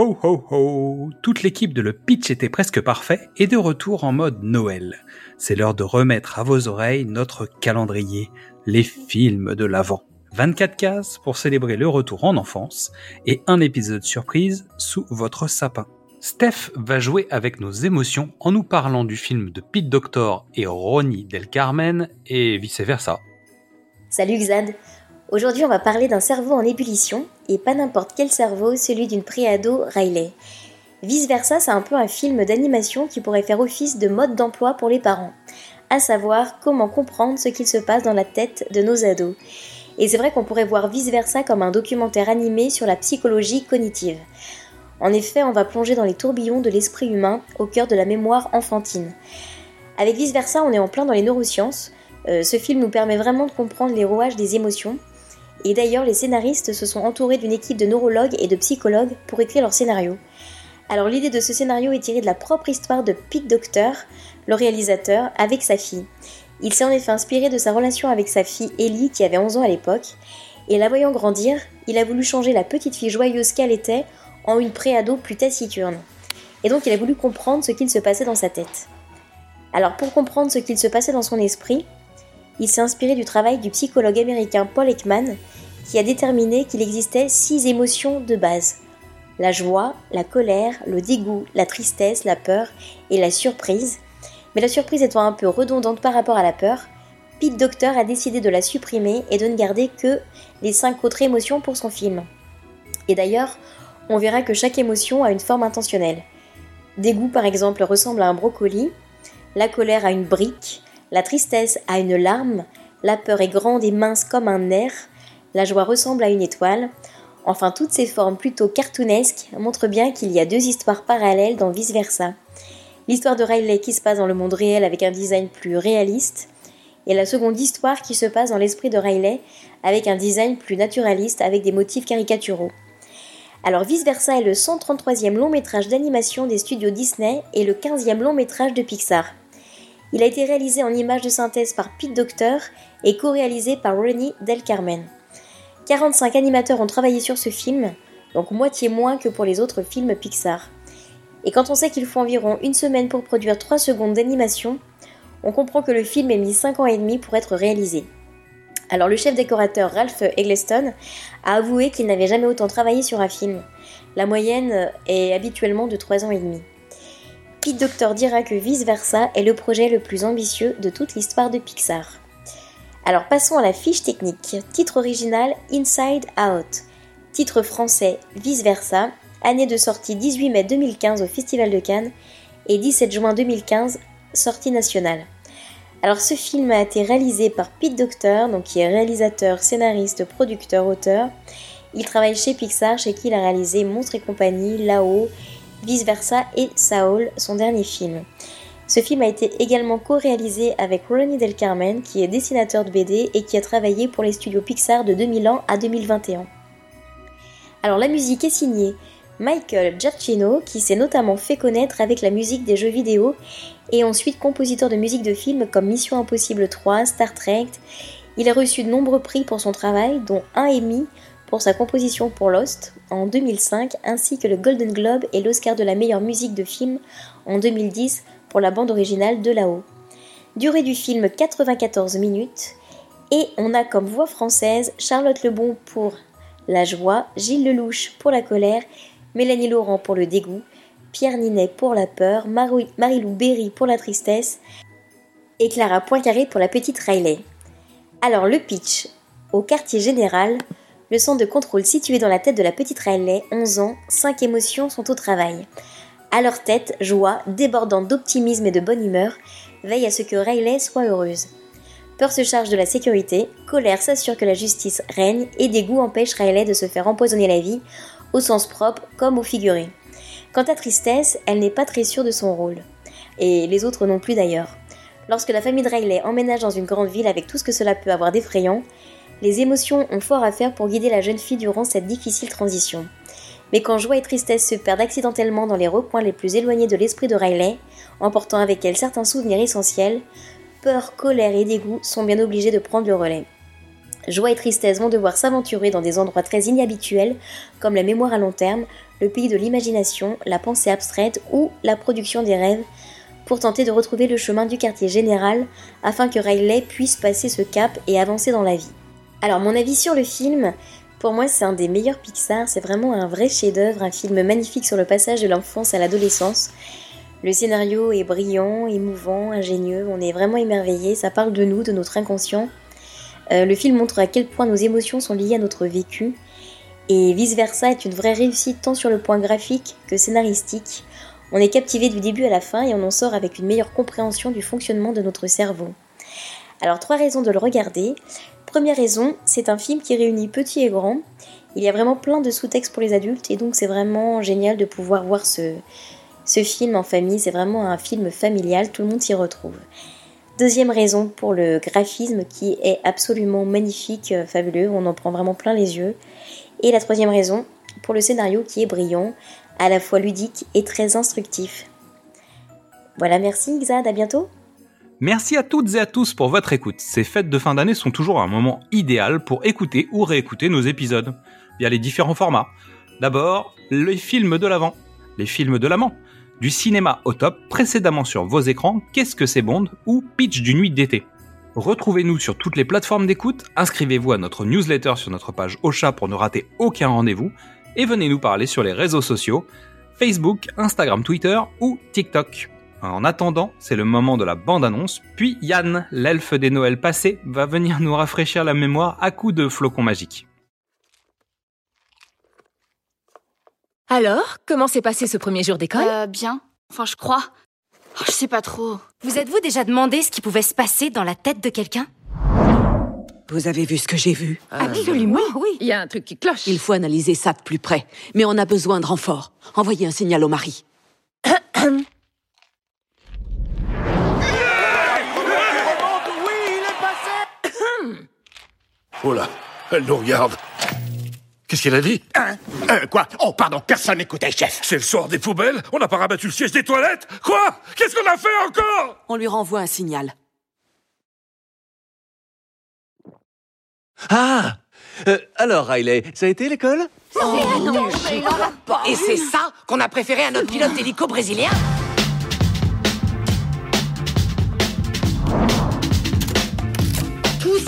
ho ho Toute l'équipe de Le Pitch était presque parfait et de retour en mode Noël. C'est l'heure de remettre à vos oreilles notre calendrier, les films de l'Avent. 24 cases pour célébrer le retour en enfance et un épisode surprise sous votre sapin. Steph va jouer avec nos émotions en nous parlant du film de Pete Doctor et Ronnie Del Carmen et vice versa. Salut Xad Aujourd'hui on va parler d'un cerveau en ébullition et pas n'importe quel cerveau, celui d'une préado Riley. Vice versa, c'est un peu un film d'animation qui pourrait faire office de mode d'emploi pour les parents, à savoir comment comprendre ce qu'il se passe dans la tête de nos ados. Et c'est vrai qu'on pourrait voir vice versa comme un documentaire animé sur la psychologie cognitive. En effet, on va plonger dans les tourbillons de l'esprit humain au cœur de la mémoire enfantine. Avec Vice Versa, on est en plein dans les neurosciences. Euh, ce film nous permet vraiment de comprendre les rouages des émotions. Et d'ailleurs, les scénaristes se sont entourés d'une équipe de neurologues et de psychologues pour écrire leur scénario. Alors l'idée de ce scénario est tirée de la propre histoire de Pete Docter, le réalisateur, avec sa fille. Il s'est en effet inspiré de sa relation avec sa fille Ellie qui avait 11 ans à l'époque, et la voyant grandir, il a voulu changer la petite fille joyeuse qu'elle était en une préado plus taciturne. Et donc il a voulu comprendre ce qu'il se passait dans sa tête. Alors pour comprendre ce qu'il se passait dans son esprit, il s'est inspiré du travail du psychologue américain Paul Ekman, qui a déterminé qu'il existait six émotions de base. La joie, la colère, le dégoût, la tristesse, la peur et la surprise. Mais la surprise étant un peu redondante par rapport à la peur, Pete Docter a décidé de la supprimer et de ne garder que les cinq autres émotions pour son film. Et d'ailleurs, on verra que chaque émotion a une forme intentionnelle. Dégoût par exemple ressemble à un brocoli, la colère à une brique, la tristesse à une larme, la peur est grande et mince comme un nerf, la joie ressemble à une étoile. Enfin, toutes ces formes plutôt cartoonesques montrent bien qu'il y a deux histoires parallèles dans Vice Versa. L'histoire de Riley qui se passe dans le monde réel avec un design plus réaliste, et la seconde histoire qui se passe dans l'esprit de Riley avec un design plus naturaliste avec des motifs caricaturaux. Alors Vice Versa est le 133e long métrage d'animation des studios Disney et le 15e long métrage de Pixar. Il a été réalisé en images de synthèse par Pete Docter et co-réalisé par Ronnie Del Carmen. 45 animateurs ont travaillé sur ce film, donc moitié moins que pour les autres films Pixar. Et quand on sait qu'il faut environ une semaine pour produire 3 secondes d'animation, on comprend que le film a mis 5 ans et demi pour être réalisé. Alors le chef décorateur Ralph Eggleston a avoué qu'il n'avait jamais autant travaillé sur un film. La moyenne est habituellement de 3 ans et demi. Pete Doctor dira que Vice Versa est le projet le plus ambitieux de toute l'histoire de Pixar. Alors passons à la fiche technique. Titre original Inside Out. Titre français Vice Versa. Année de sortie 18 mai 2015 au Festival de Cannes et 17 juin 2015 sortie nationale. Alors ce film a été réalisé par Pete Docter, donc qui est réalisateur, scénariste, producteur, auteur. Il travaille chez Pixar, chez qui il a réalisé Monstre et compagnie, Là-haut, Vice Versa et Saul, son dernier film. Ce film a été également co-réalisé avec Ronnie Del Carmen, qui est dessinateur de BD et qui a travaillé pour les studios Pixar de 2000 à 2021. Alors la musique est signée Michael Giacchino, qui s'est notamment fait connaître avec la musique des jeux vidéo et ensuite compositeur de musique de films comme Mission Impossible 3, Star Trek. Il a reçu de nombreux prix pour son travail, dont un Emmy pour sa composition pour Lost en 2005, ainsi que le Golden Globe et l'Oscar de la meilleure musique de film en 2010 pour la bande originale de là-haut. Durée du film 94 minutes, et on a comme voix française Charlotte Lebon pour la joie, Gilles Lelouch pour la colère Mélanie Laurent pour le dégoût, Pierre Ninet pour la peur, Marie-Lou Berry pour la tristesse et Clara Poincaré pour la petite Riley. Alors le pitch. Au quartier général, le centre de contrôle situé dans la tête de la petite Riley, 11 ans, 5 émotions sont au travail. À leur tête, joie, débordante d'optimisme et de bonne humeur, veille à ce que Riley soit heureuse. Peur se charge de la sécurité, colère s'assure que la justice règne et dégoût empêche Riley de se faire empoisonner la vie au sens propre comme au figuré. Quant à Tristesse, elle n'est pas très sûre de son rôle. Et les autres non plus d'ailleurs. Lorsque la famille de Riley emménage dans une grande ville avec tout ce que cela peut avoir d'effrayant, les émotions ont fort à faire pour guider la jeune fille durant cette difficile transition. Mais quand joie et tristesse se perdent accidentellement dans les recoins les plus éloignés de l'esprit de Riley, emportant avec elle certains souvenirs essentiels, peur, colère et dégoût sont bien obligés de prendre le relais. Joie et tristesse vont devoir s'aventurer dans des endroits très inhabituels, comme la mémoire à long terme, le pays de l'imagination, la pensée abstraite ou la production des rêves, pour tenter de retrouver le chemin du quartier général afin que Riley puisse passer ce cap et avancer dans la vie. Alors mon avis sur le film, pour moi c'est un des meilleurs Pixar, c'est vraiment un vrai chef-d'œuvre, un film magnifique sur le passage de l'enfance à l'adolescence. Le scénario est brillant, émouvant, ingénieux, on est vraiment émerveillé, ça parle de nous, de notre inconscient. Euh, le film montre à quel point nos émotions sont liées à notre vécu, et vice-versa est une vraie réussite tant sur le point graphique que scénaristique. On est captivé du début à la fin et on en sort avec une meilleure compréhension du fonctionnement de notre cerveau. Alors trois raisons de le regarder. Première raison, c'est un film qui réunit petit et grand. Il y a vraiment plein de sous-textes pour les adultes et donc c'est vraiment génial de pouvoir voir ce, ce film en famille. C'est vraiment un film familial, tout le monde s'y retrouve. Deuxième raison pour le graphisme qui est absolument magnifique, euh, fabuleux, on en prend vraiment plein les yeux. Et la troisième raison pour le scénario qui est brillant, à la fois ludique et très instructif. Voilà, merci Xad, à bientôt. Merci à toutes et à tous pour votre écoute. Ces fêtes de fin d'année sont toujours un moment idéal pour écouter ou réécouter nos épisodes, via les différents formats. D'abord, les films de l'avant, les films de l'amant, du cinéma au top, précédemment sur vos écrans, Qu'est-ce que c'est Bond ou Pitch du nuit d'été. Retrouvez-nous sur toutes les plateformes d'écoute, inscrivez-vous à notre newsletter sur notre page Ocha pour ne rater aucun rendez-vous, et venez nous parler sur les réseaux sociaux, Facebook, Instagram, Twitter ou TikTok. En attendant, c'est le moment de la bande-annonce, puis Yann, l'elfe des Noëls passés, va venir nous rafraîchir la mémoire à coups de flocons magiques. Alors, comment s'est passé ce premier jour d'école? Euh, bien. Enfin, je crois. Oh, je sais pas trop. Vous êtes-vous déjà demandé ce qui pouvait se passer dans la tête de quelqu'un? Vous avez vu ce que j'ai vu? Absolument, oui. Il y a un truc qui cloche. Il faut analyser ça de plus près. Mais on a besoin de renfort. Envoyez un signal au mari. Oh là, elle nous regarde. Qu'est-ce qu'elle a dit Hein Euh, quoi Oh, pardon, personne n'écoutait, chef. C'est le soir des poubelles On n'a pas rabattu le siège des toilettes Quoi Qu'est-ce qu'on a fait encore On lui renvoie un signal. Ah Euh, Alors, Riley, ça a été l'école Et c'est ça qu'on a préféré à notre pilote d'hélico brésilien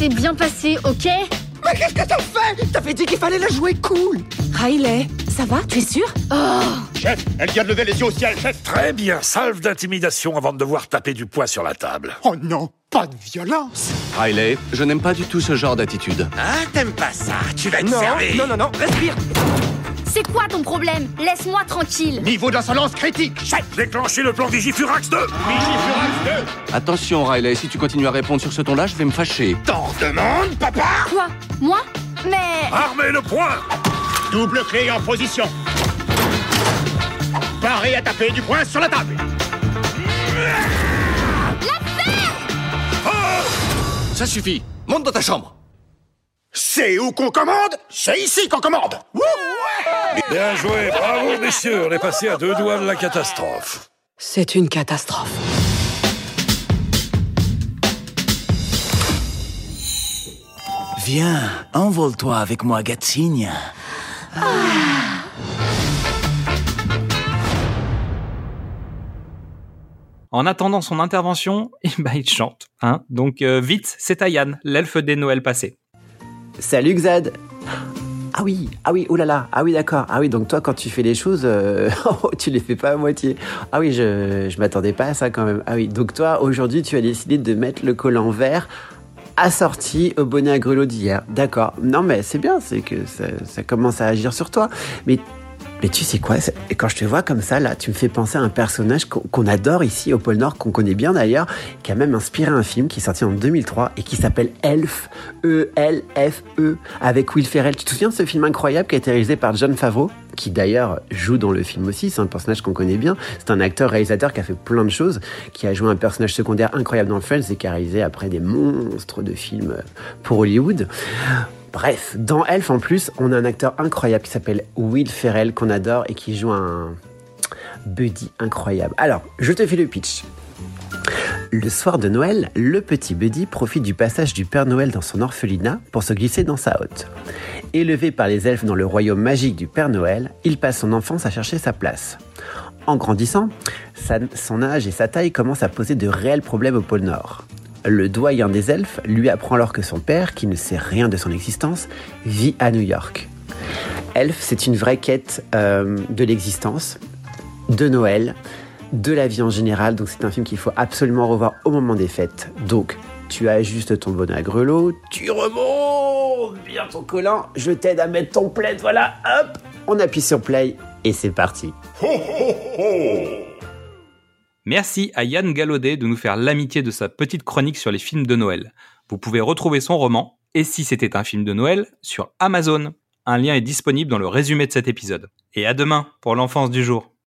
s'est bien passé, ok Mais qu'est-ce que t'as fait T'avais dit qu'il fallait la jouer cool. Riley, ça va Tu es sûr Chef, elle vient de lever les yeux au ciel, chef. Très bien, salve d'intimidation avant de devoir taper du poing sur la table. Oh non, pas de violence. Riley, je n'aime pas du tout ce genre d'attitude. Ah, t'aimes pas ça Tu vas être Non, servi non, non, non, respire C'est quoi ton problème? Laisse-moi tranquille. Niveau d'insolence critique, chef Déclenchez le plan Vigifurax 2 Vigifurax Attention, Riley, si tu continues à répondre sur ce ton-là, je vais me fâcher. 2 T'en demandes, papa? Quoi? Moi? Mais... Armez le poing. Double clé en position. Paré à taper du poing sur la table. Ça suffit. Monte dans ta chambre C'est où qu'on commande C'est ici qu'on commande ouais Bien joué, bravo messieurs, on est passé à deux doigts de la catastrophe. C'est une catastrophe. Viens, envole-toi avec moi, Gatsigne. En attendant son intervention, eh ben, il chante. Hein Donc euh, vite, c'est à Yann, l'elfe des Noëls passés. Salut Xad Ah oui, ah oui, là, ah oui d'accord, ah oui donc toi quand tu fais les choses, euh, oh, tu les fais pas à moitié. Ah oui, je, je m'attendais pas à ça quand même. Ah oui, donc toi aujourd'hui tu as décidé de mettre le collant vert assorti au bonnet à grelot d'hier. D'accord, non mais c'est bien, c'est que ça, ça commence à agir sur toi. Mais mais tu sais quoi, quand je te vois comme ça, là, tu me fais penser à un personnage qu'on adore ici au pôle Nord, qu'on connaît bien d'ailleurs, qui a même inspiré un film qui est sorti en 2003 et qui s'appelle Elf, E-L-F-E, avec Will Ferrell. Tu te souviens de ce film incroyable qui a été réalisé par John Favreau, qui d'ailleurs joue dans le film aussi, c'est un personnage qu'on connaît bien. C'est un acteur-réalisateur qui a fait plein de choses, qui a joué un personnage secondaire incroyable dans Friends et qui a réalisé après des monstres de films pour Hollywood. Bref, dans Elf en plus, on a un acteur incroyable qui s'appelle Will Ferrell qu'on adore et qui joue un buddy incroyable. Alors, je te fais le pitch. Le soir de Noël, le petit Buddy profite du passage du Père Noël dans son orphelinat pour se glisser dans sa hotte. Élevé par les elfes dans le royaume magique du Père Noël, il passe son enfance à chercher sa place. En grandissant, son âge et sa taille commencent à poser de réels problèmes au pôle Nord. Le doyen des elfes lui apprend alors que son père, qui ne sait rien de son existence, vit à New York. Elf, c'est une vraie quête euh, de l'existence, de Noël, de la vie en général. Donc c'est un film qu'il faut absolument revoir au moment des fêtes. Donc tu ajustes ton bonnet à grelot, tu remontes bien ton collant, je t'aide à mettre ton plaid, voilà, hop, on appuie sur play et c'est parti. Merci à Yann Gallaudet de nous faire l'amitié de sa petite chronique sur les films de Noël. Vous pouvez retrouver son roman Et si c'était un film de Noël sur Amazon. Un lien est disponible dans le résumé de cet épisode. Et à demain pour l'enfance du jour.